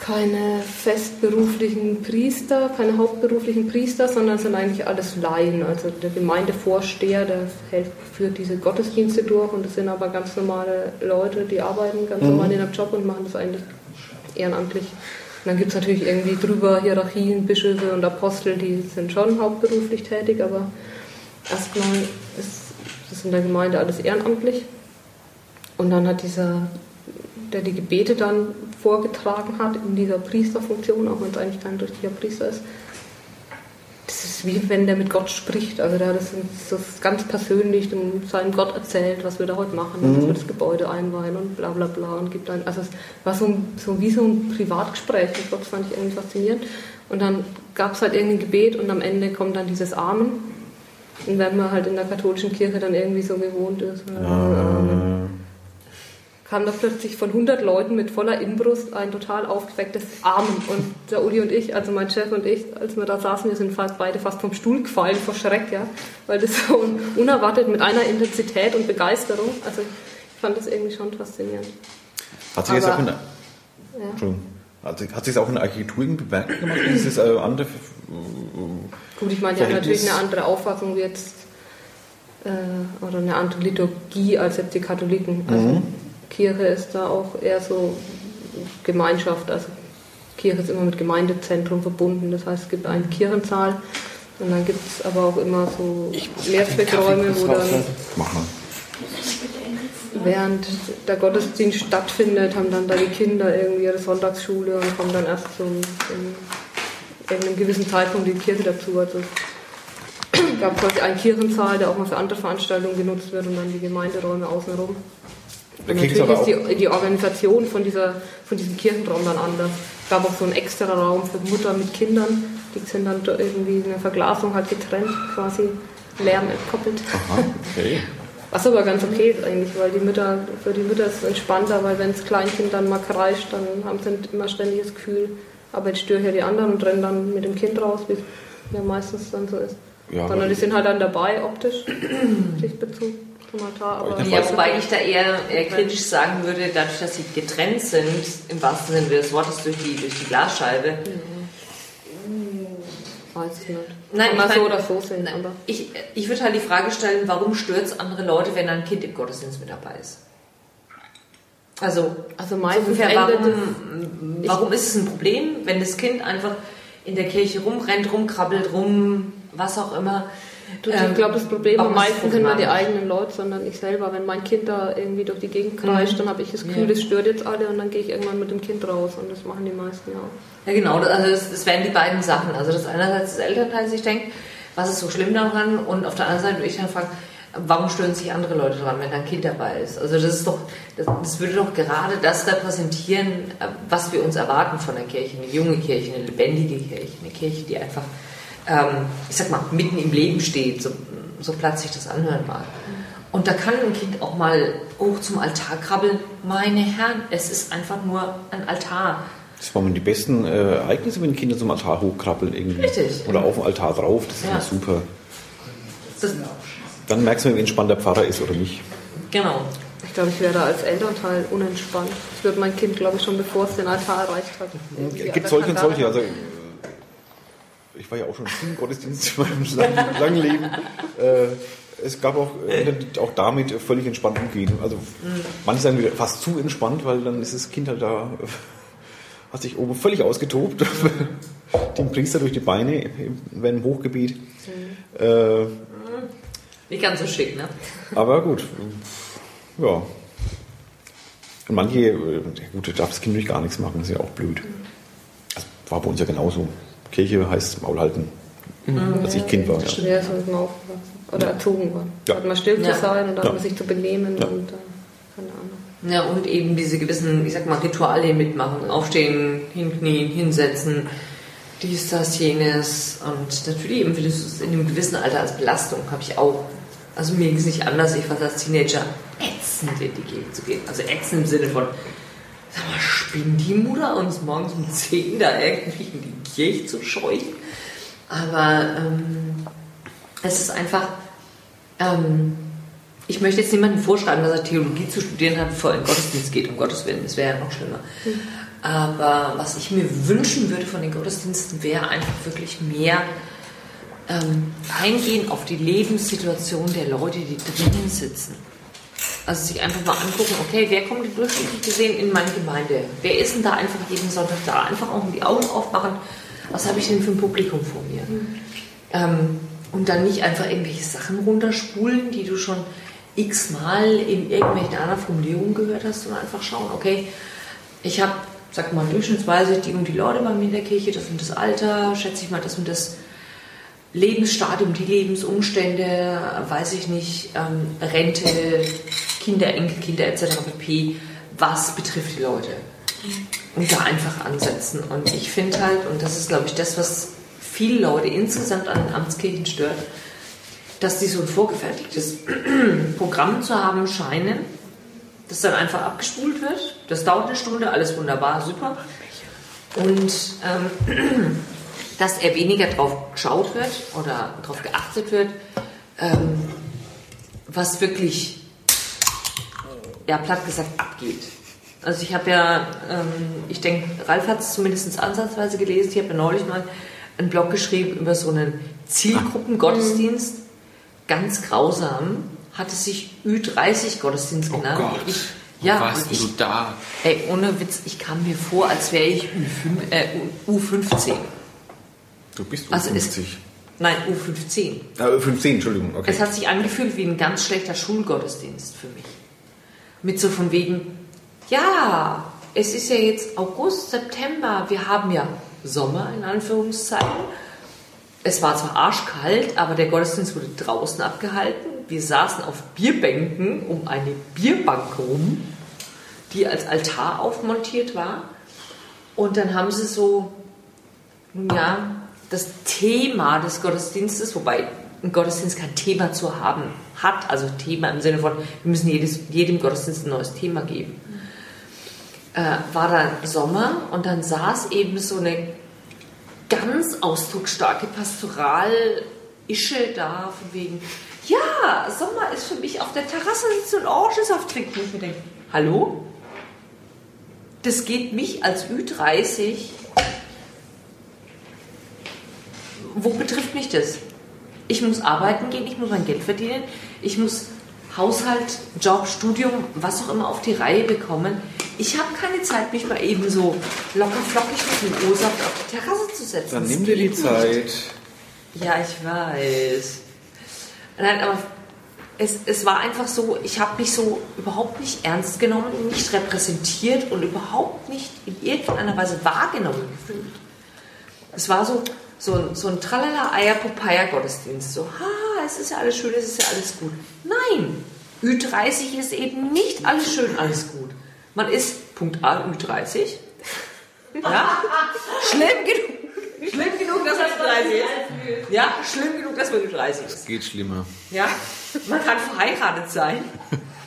keine festberuflichen Priester, keine hauptberuflichen Priester, sondern es sind eigentlich alles Laien. Also der Gemeindevorsteher, der hält, führt diese Gottesdienste durch und das sind aber ganz normale Leute, die arbeiten ganz normal in ihrem Job und machen das eigentlich ehrenamtlich. Und dann gibt es natürlich irgendwie drüber Hierarchien, Bischöfe und Apostel, die sind schon hauptberuflich tätig, aber erstmal ist das in der Gemeinde alles ehrenamtlich. Und dann hat dieser, der die Gebete dann vorgetragen hat in dieser Priesterfunktion, auch wenn es eigentlich kein richtiger Priester ist, das ist wie wenn der mit Gott spricht. Also der hat das, das ganz persönlich dem, seinem Gott erzählt, was wir da heute machen, und dass wir das Gebäude einweihen und bla bla bla und gibt ein, also es war so, ein- so wie so ein Privatgespräch, ich glaube, das fand ich irgendwie faszinierend. Und dann gab es halt irgendein Gebet und am Ende kommt dann dieses Amen. Und wenn man halt in der katholischen Kirche dann irgendwie so gewohnt ist, Amen. Kam da plötzlich von 100 Leuten mit voller Inbrust ein total aufgewecktes Amen. Und der Uli und ich, also mein Chef und ich, als wir da saßen, wir sind fast beide fast vom Stuhl gefallen vor Schreck, ja, weil das so unerwartet mit einer Intensität und Begeisterung, also ich fand das irgendwie schon faszinierend. Hat sich jetzt auch in der, Ja. Entschuldigung. Hat sich, hat sich das auch in der Architektur irgendwie bemerkbar gemacht? Ist es äh, andere? Gut, ich meine, die haben natürlich eine andere Auffassung jetzt äh, oder eine andere Liturgie als jetzt die Katholiken. Also Kirche ist da auch eher so Gemeinschaft. Also Kirche ist immer mit Gemeindezentrum verbunden. Das heißt, es gibt einen Kirchensaal und dann gibt es aber auch immer so Mehrzweckräume, wo dann während der Gottesdienst stattfindet, haben dann da die Kinder irgendwie ihre Sonntagsschule und kommen dann erst zum, zum irgendeinem gewissen Zeitpunkt die Kirche dazu. Also es gab quasi einen Kirchensaal, der auch mal für andere Veranstaltungen genutzt wird und dann die Gemeinderäume außenrum. Kriegt's natürlich aber ist die, die Organisation von, dieser, von diesem Kirchenraum dann anders. Es gab auch so einen extra Raum für Mutter mit Kindern. Die sind dann da irgendwie in der Verglasung halt getrennt, quasi Lärm entkoppelt. Aha, okay. Was aber ganz okay ist eigentlich, weil die Mütter, für die Mütter ist es entspannter, weil wenn das Kleinkind dann mal kreischt, dann haben sie immer ständig das Gefühl, aber jetzt störe ich ja die anderen und rennen dann mit dem Kind raus, wie es ja meistens dann so ist. Ja, Sondern die sind halt dann dabei, optisch, Sichtbezug Altar. Aber ich Ja, wobei ich da eher, eher kritisch sagen würde, dadurch, dass sie getrennt sind, im wahrsten Sinne des Wortes durch die, durch die Glasscheibe. weiß es nicht. Nein, ich so oder so. Nein, Aber ich, ich würde halt die Frage stellen, warum stört es andere Leute, wenn ein Kind im Gottesdienst mit dabei ist? Also, also so meistens warum, warum ist es ein Problem, wenn das Kind einfach in der Kirche rumrennt, rumkrabbelt, rum, was auch immer? Du, Ähm, ich glaube, das Problem am meisten mal die eigenen Leute, sondern ich selber. Wenn mein Kind da irgendwie durch die Gegend kreischt, dann habe ich das Gefühl, Mhm. Ja. das stört jetzt alle und dann gehe ich irgendwann mit dem Kind raus und das machen die meisten ja auch. Ja, genau, das- also das, das wären die beiden Sachen. Also das einerseits das Elternteil sich denkt, was ist so schlimm daran? Und auf der anderen Seite würde ich dann fragen, warum stören sich andere Leute dran, wenn da ein Kind dabei ist? Also das ist doch, das, das würde doch gerade das repräsentieren, äh, was wir uns erwarten von der Kirche. Eine junge Kirche, eine lebendige Kirche, eine Kirche, die einfach, ähm, ich sag mal, mitten im Leben steht, so, so platt sich das anhören mag. Und da kann ein Kind auch mal hoch zum Altar krabbeln. Meine Herren, es ist einfach nur ein Altar. Das waren die besten äh, Ereignisse, wenn Kinder zum Altar hochkrabbeln irgendwie. Richtig. Oder auf dem Altar drauf, das ist Ja. immer super. Das, Dann merkst du, wie entspannt der Pfarrer ist oder nicht. genau. Ich glaube, ich wäre da als Elternteil unentspannt. Das wird mein Kind, glaube ich, schon bevor es den Altar erreicht hat. irgendwie Es gibt solche und solche. Also, ich war ja auch schon im Gottesdienst in meinem langen, langen Leben. Äh, es gab auch, äh, auch damit völlig entspannt umgehen. Also manche sagen wieder fast zu entspannt, weil dann ist das Kind halt da, äh, hat sich oben völlig ausgetobt, dem Priester durch die Beine im- während dem Hochgebet. Äh, Nicht ganz so schick, ne? aber gut, ja. Und manche, äh, ja gut, da darf das Kind natürlich gar nichts machen, ist ja auch blöd. Das war bei uns ja genauso. Kirche heißt Maul halten, als ich Kind war. Ja. Ja, so ist man aufgewachsen. Oder erzogen worden. Ja. Hat man still Ja. zu sein und dann Ja. man sich zu benehmen Ja. und äh, keine Ahnung. Ja, und eben diese gewissen, ich sag mal, Rituale mitmachen. Aufstehen, hinknien, hinsetzen, dies, das, jenes. Und natürlich empfindest du es in einem gewissen Alter als Belastung, habe ich auch. Also mir ging es nicht anders. Ich fand als Teenager ätzend in die Gegend zu gehen. Also ätzend im Sinne von, sag mal, spinnt die Mutter uns morgens um 10 da irgendwie in die Kirche zu scheuchen? Aber ähm, es ist einfach, ähm, ich möchte jetzt niemandem vorschreiben, dass er Theologie zu studieren hat, bevor er in Gottesdienst geht, um Gottes Willen, das wäre ja noch schlimmer. Aber was ich mir wünschen würde von den Gottesdiensten, wäre einfach wirklich mehr ähm, eingehen auf die Lebenssituation der Leute, die drinnen sitzen. Also sich einfach mal angucken, okay, wer kommt denn durchschnittlich gesehen in meine Gemeinde? Wer ist denn da einfach jeden Sonntag da? Einfach auch die Augen aufmachen, was habe ich denn für ein Publikum vor mir? Ähm, und dann nicht einfach irgendwelche Sachen runterspulen, die du schon x-mal in irgendwelchen anderen Formulierungen gehört hast, sondern einfach schauen, okay, ich habe, sag mal, durchschnittsweise die und die Leute bei mir in der Kirche, das und das Alter, schätze ich mal, das und das Lebensstadium, die Lebensumstände, weiß ich nicht, ähm, Rente, Kinder, Enkelkinder etc. pp. Was betrifft die Leute? Und da einfach ansetzen. Und ich finde halt, und das ist glaube ich das, was viele Leute insgesamt an Amtskirchen stört, dass die so ein vorgefertigtes Programm zu haben scheinen, das dann einfach abgespult wird. Das dauert eine Stunde, alles wunderbar, super. Und ähm, dass er weniger drauf geschaut wird oder darauf geachtet wird, ähm, was wirklich, ja, platt gesagt, abgeht. Also ich habe ja, ähm, ich denke, Ralf hat es zumindest ansatzweise gelesen, ich habe ja neulich mal einen Blog geschrieben über so einen Zielgruppengottesdienst. Ganz grausam. Hatte sich Ü30-Gottesdienst Oh genannt. Gott. Ich, ja, warst ich, du da? ey, ohne Witz, ich kam mir vor, als wäre ich U5, äh, U15. Du bist Also es- 50. Nein, U15. Ah, 15, Entschuldigung. Okay. Es hat sich angefühlt wie ein ganz schlechter Schulgottesdienst für mich. Mit so von wegen, ja, es ist ja jetzt August, September, wir haben ja Sommer in Anführungszeichen. Es war zwar arschkalt, aber der Gottesdienst wurde draußen abgehalten. Wir saßen auf Bierbänken um eine Bierbank rum, die als Altar aufmontiert war. Und dann haben sie so, ja, das Thema des Gottesdienstes, wobei ein Gottesdienst kein Thema zu haben hat, also Thema im Sinne von, wir müssen jedes, jedem Gottesdienst ein neues Thema geben, äh, war dann Sommer und dann saß eben so eine ganz ausdrucksstarke Pastoral-Ische da, von wegen, ja, Sommer ist für mich auf der Terrasse sitzen und Orangensaft trinken. Ich denke, hallo? Das geht mich als Ü30 wo betrifft mich das? Ich muss arbeiten gehen, ich muss mein Geld verdienen, ich muss Haushalt, Job, Studium, was auch immer auf die Reihe bekommen. Ich habe keine Zeit, mich mal eben so locker flockig mit dem O-Saft auf die Terrasse zu setzen. Dann Das nimm dir die nicht. Zeit. Ja, ich weiß. Nein, aber es, es war einfach so, ich habe mich so überhaupt nicht ernst genommen, nicht repräsentiert und überhaupt nicht in irgendeiner Weise wahrgenommen gefühlt. Es war so, so, ein- so ein tralala eier popeye gottesdienst So, ha, es ist ja alles schön, es ist ja alles gut. Nein, Ü30 ist eben nicht alles schön, alles gut. Man ist, Punkt A, Ü30. Ja, schlimm genug. Schlimm genug, dass man Ü30 ist. Ja, schlimm genug, dass man Ü30 ist. Geht schlimmer. Ja, man kann verheiratet sein.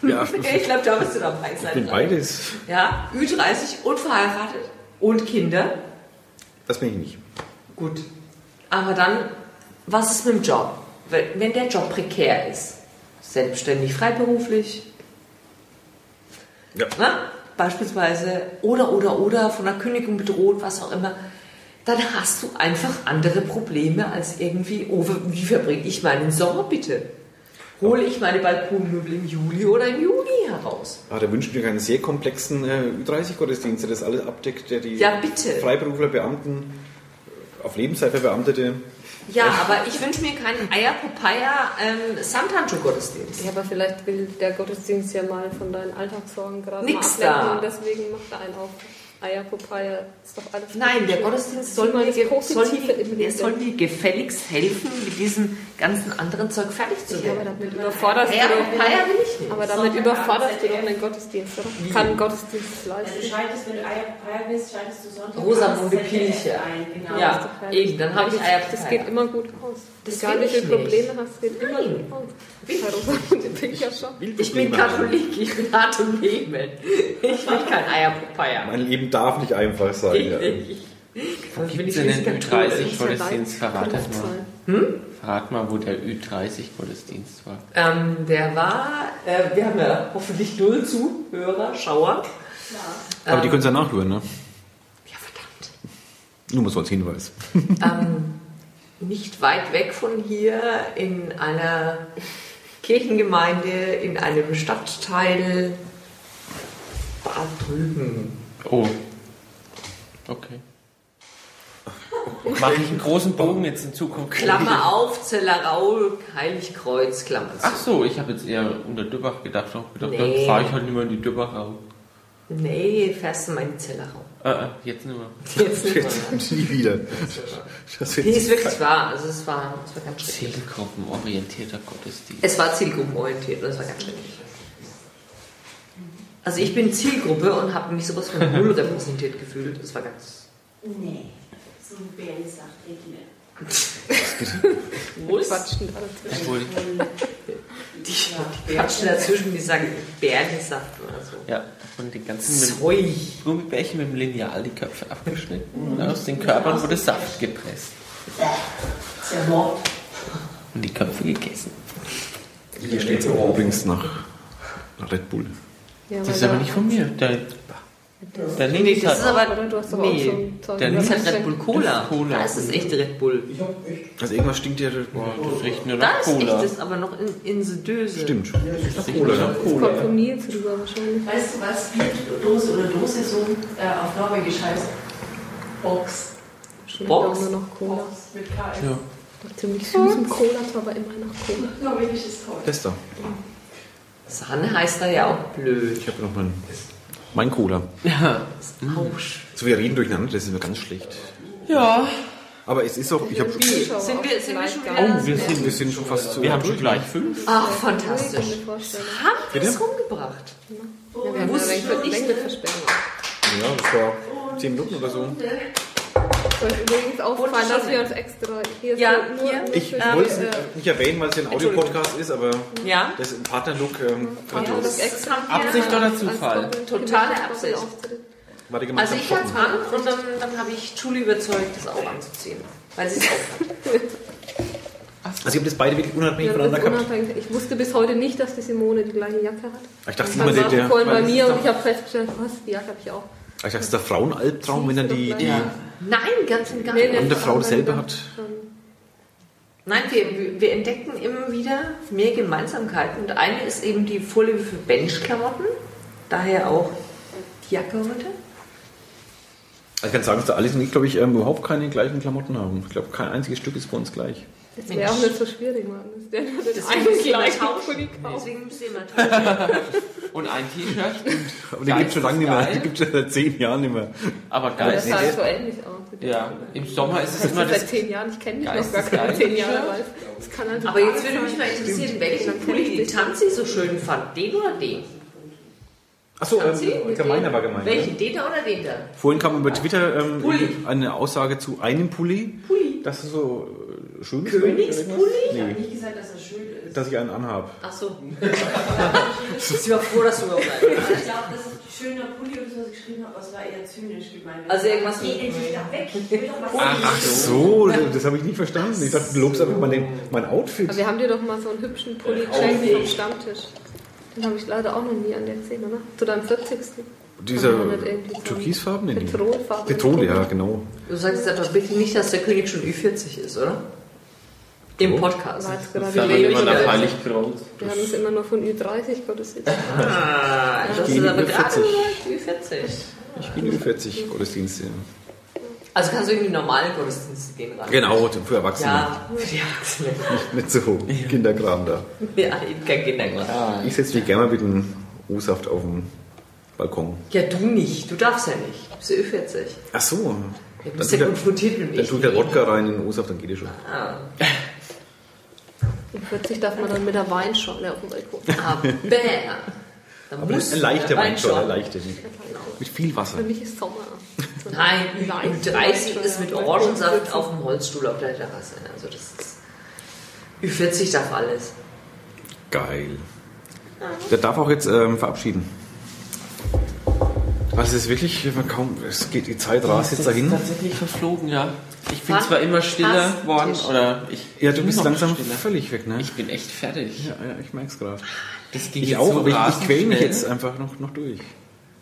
Ja, Ich glaube, da bist du dabei sein. ich bin beides. Ja, Ü30 und verheiratet und Kinder. Das bin ich nicht. Gut. Aber dann, was ist mit dem Job? Wenn der Job prekär ist, selbstständig, freiberuflich, Ja. ne? beispielsweise, oder, oder, oder, von der Kündigung bedroht, was auch immer, dann hast du einfach andere Probleme als irgendwie, oh, wie verbringe ich meinen Sommer bitte? Hole ich meine Balkonmöbel im Juli oder im Juni heraus? Ah, da wünschen wir keinen sehr komplexen äh, Ü30-Gottesdienst, der das alles abdeckt, der die Ja, bitte. Freiberufler, Beamten, auf Lebenszeit verbeamtete. Ja, aber ich wünsche mir keinen Eier-Popeye ähm, Samthandschuh-Gottesdienst. Ja, aber vielleicht will der Gottesdienst ja mal von deinen Alltagssorgen gerade mal Nix ablenken da. und deswegen macht er einen auf. Eier, Popeye, ist doch alles Nein, der. Gottesdienst soll mal mir, soll, Leben. soll mir gefälligst helfen, mit diesem ganzen anderen Zeug fertig zu Ja, aber werden. damit überforderst Eier du doch will ich nicht. Aber damit überforderst du doch den Gottesdienst, oder? Kann einen Gottesdienst Ja, du leisten. schaltest, wenn du Eier Papaya willst, schaltest du Sonntag Rosamunde Pilche. ein. Genau. Ja. Eben, dann habe ich Eier Das geht immer gut aus. Das Egal wie viele. Probleme hast, geht immer gut aus. Ich bin Katholik, ich bin hart im Leben. Ich will kein Eier-Popeye. Mein Leben darf nicht einfach sein. Ja. Gibt ich es denn den riesiger Katholiker. Ü30-Gottesdienst? Verrat das mal. Hm? Verrat mal, wo der Ü30-Gottesdienst war. Ähm, der war, äh, wir haben ja hoffentlich null Zuhörer, Schauer. Aber die können es ja nachhören, ne? Ja, verdammt. Nur mal so als Hinweis. ähm, nicht weit weg von hier in einer Kirchengemeinde, in einem Stadtteil da drüben. Oh. Okay. Mache ich einen großen Bogen jetzt in Zukunft? Klammer auf, Zellerau, Heiligkreuz, Klammer zu. Ach so, ich habe jetzt eher unter Dürbach gedacht. Auch gedacht, Nee. dann fahre ich halt nicht mehr in die Dürbach raus. Nee, fährst du mal in die Zellerau. Äh, äh, jetzt nicht mehr. Jetzt nicht mehr. Nie wieder. Das Nee, ist wirklich wahr. Also es war, es war ganz schrecklich. Zielgruppenorientierter Gottesdienst. Es war zielgruppenorientiert und es war ganz schrecklich. Also ich bin Zielgruppe und habe mich sowas von null repräsentiert gefühlt. Das war ganz... Nee, so ein Bären sagt ich nicht. Wo ist Quatschen da dazwischen. Die, die quatschen dazwischen, die sagen Bärchensaft oder so. ja, von den ganzen. Gummibärchen mit dem Lineal die Köpfe abgeschnitten und aus den Körpern wurde Saft gepresst. ja Mord. Und die Köpfe gegessen. Hier steht es übrigens nach Red Bull. Ja, Das ist aber nicht von mir. Der, der Nee, das ist hat aber. Du hast doch auch nee, so. Der das Nils ist halt Red Bull Cola. Cola. Da ist das echte Red Bull. Also irgendwas stinkt ja. Boah, das riecht nur Da nach ist Cola. echtes, aber noch in, in the Döse. Stimmt. Das riecht Cola, ja. Das Cola. kommt von Nils rüber wahrscheinlich. Weißt du, was Bierdose oder Dose so äh, auf Norwegisch heißt? Box. Box? nur noch Cola. Box mit KS. Ja. Nach ziemlich süßem Cola, aber immer nach Cola. Norwegisch ist toll. Das da. Sahne heißt da ja auch blöd. Ich habe noch mein, mein Cola. Ja. Ausch. So, wir reden durcheinander, das ist mir ganz schlecht. ja. Aber es ist auch, ich habe. Sind wir, sind wir schon Oh, wir sind, Wir sind schon fast zu. wir haben schon gleich fünf. Ach, fantastisch. Haben wir es rumgebracht? Ja, wir haben ja Wusste ein ich wenig noch nicht, Länge ne? versperren. Ja, das war 10 Minuten oder so. Ich übrigens auffallen, dass wir uns extra hier Ja, so nur, hier. nur Ich für wollte es äh, nicht erwähnen, weil es ja ein Audiopodcast ist, aber Ja. das ist ein Partnerlook ähm, ja, grandios. das extra Absicht oder Zufall? Totale Absicht. Also ich hatte es an und dann, dann habe ich Julie überzeugt, das auch anzuziehen. Weil sie es auch hat. Also ich habe das beide wirklich unabhängig Ja, voneinander das gehabt. Ich wusste bis heute nicht, dass die Simone die gleiche Jacke hat. Ich dachte Ich immer, der, der, vorhin bei das mir und ich habe festgestellt, was, die Jacke habe ich auch. ich dachte, es ist der Frauenalbtraum, wenn dann die, die Ja. Nein, ganz und gar nicht. nee. andere Frau dasselbe hat. Nein, wir, wir entdecken immer wieder mehr Gemeinsamkeiten. Und eine ist eben die Vorliebe für Benchklamotten. Daher auch die Jacke heute. Also ich kann sagen, dass da Alice und ich, glaube ich, ähm, überhaupt keine gleichen Klamotten haben. Ich glaube, kein einziges Stück ist bei uns gleich. Das wäre auch nicht so schwierig, Mann. Das wäre nur den Deswegen einen müssen wir tauschen. Deswegen. Und ein T-Shirt. Aber den gibt es schon lange nicht mehr. Den gibt es schon seit zehn Jahren nicht mehr. Aber geil. das sah so ähnlich aus. Ja, im Sommer ist es Das immer ist das. seit zehn Jahren. Ich kenne dich noch gar keine zehn Jahre. Das kann also Aber jetzt würde mich mal interessieren, welchen Pulli die Tanzi so schön fand. Den oder den? Achso, ähm, gemeiner war gemeint. Welchen? Den da oder den da? Vorhin kam über Twitter ähm, eine Aussage zu einem Pulli. Pulli. Das ist so schön ist. Königspulli? Ich habe nicht gesagt, dass er schön ist. dass ich einen anhabe. Ach so. ich war froh, dass du überhaupt Ich glaube, das ist ein schöner Pulli so, was ich geschrieben habe, aber es war eher zynisch gemeint. Also irgendwas Geh mit- endlich da weg. Ich will doch was Ach so, das habe ich nicht verstanden. Ich dachte, du lobst einfach mein, mein Outfit. Aber wir haben dir doch mal so einen hübschen Pulli geschenkt vom Stammtisch. Den habe ich leider auch noch nie an dir gesehen, oder? Zu deinem 40. Dieser nicht türkisfarbene? Petrolfarben. Petrol, ja, genau. Du sagst jetzt aber bitte nicht, dass der König schon Ü40 ist, oder? Im Podcast. War jetzt gerade Sagen wir Heiliggrund. Haben es immer nur von Ü30 Gottes Willen. Ah, das ist aber Ü40. gerade mal Ü40. Ich gehe in die 40 Gottesdienste. Also kannst du in die normalen Gottesdienste gehen ran. Genau, für Erwachsene. Ja, für die Erwachsenen. Nicht so Kinderkram da. Ja, eben kein Kindergarten. Ich setze mich gerne mal mit dem O-Saft auf dem Balkon. Ja, du nicht. Du darfst ja nicht. Du bist ja Ü40. Ach so. Ja, du Dann bist tut, ja der, konfrontiert mit dem dann tut der echten Wodka rein in den O-Saft, dann geht er schon. Ah, Um 40 darf man dann mit der Weinschorle auf dem Balkon. bäh. Da Aber muss ein leichter Wein Wein schon, ein schon. leichter. Mit viel Wasser. Für mich ist Sommer. So eine Nein, leichte Ü30 Weinschorle ist mit Orangensaft auf dem Holzstuhl auf der Terrasse. Also das ist... Ü40 darf alles. Geil. Der darf auch jetzt ähm, verabschieden. Also es ist wirklich, man kaum, es geht, die Zeit rast jetzt dahin. tatsächlich verflogen, ja. Ich bin Fast- zwar immer stiller fast worden, Tisch. oder ich Ja, du bin bist langsam stiller. völlig weg, ne? Ich bin echt fertig. ja, ja, ich merk's gerade. Das ging Ich jetzt auch, so aber ich, ich quäl mich jetzt einfach noch, noch durch.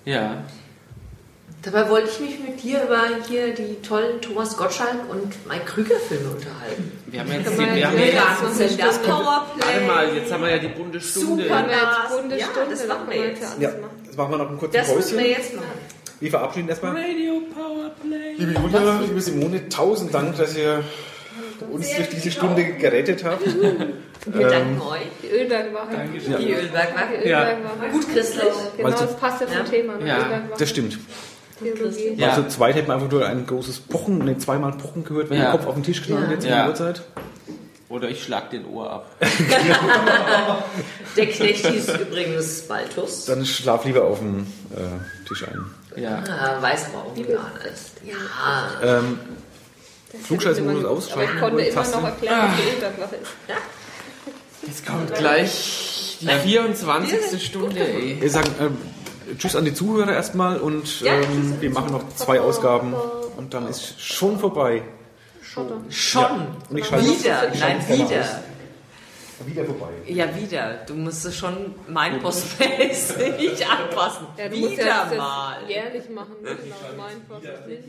Ja. Dabei wollte ich mich mit dir über hier die tollen Thomas Gottschalk und Mike Krüger Filme unterhalten. Wir haben jetzt, die, wir haben ja ja jetzt, das. Powerplay. warte mal, jetzt haben wir ja die bunte Stunde. Super. Ja, Stunde, das machen wir jetzt. ja Ja, machen. wir noch einen kurzen Das müssen wir jetzt machen. Wir verabschieden erstmal. Radio Powerplay. Liebe Julia, liebe Simone, tausend Dank, dass ihr uns durch diese Stunde gerettet habt. Wir danken euch. Die Ölbergwache. Die Ölbergwache. Die Ja. Ölbergwache. Gut christlich. Genau, das passt ja zum. Thema. Ne? Ja. Das stimmt. Theologie. Ja. Also zweit hätten wir einfach nur ein großes Pochen, ne, zweimal Pochen gehört, wenn Ja. der Kopf auf den Tisch knallt Ja. jetzt in Ja. der Uhrzeit. Oder ich schlag den Ohr ab. Der Knecht hieß übrigens Baltus. Dann schlaf lieber auf dem äh, Tisch ein. Ja. Ah, weiß aber auch, wie man ist. Ja. Ähm, Flugscheißmodus Aber ausschalten. ich konnte immer noch erklären, was die Unterklasse ist. Ja? Jetzt kommt gleich die 24. Stunde, ey. Wir sagen ähm, Tschüss an die Zuhörer erstmal und Ja, ähm, die wir machen noch zwei Ausgaben und dann ist schon vorbei. Schotter. Schon. Und ich schalte wieder. ich Nein, wieder. aus. Wieder vorbei. Ja, wieder. Du musst schon mein Postfest nicht anpassen. Ja, du musst wieder ja das mal. jährlich machen. Genau, mein nicht.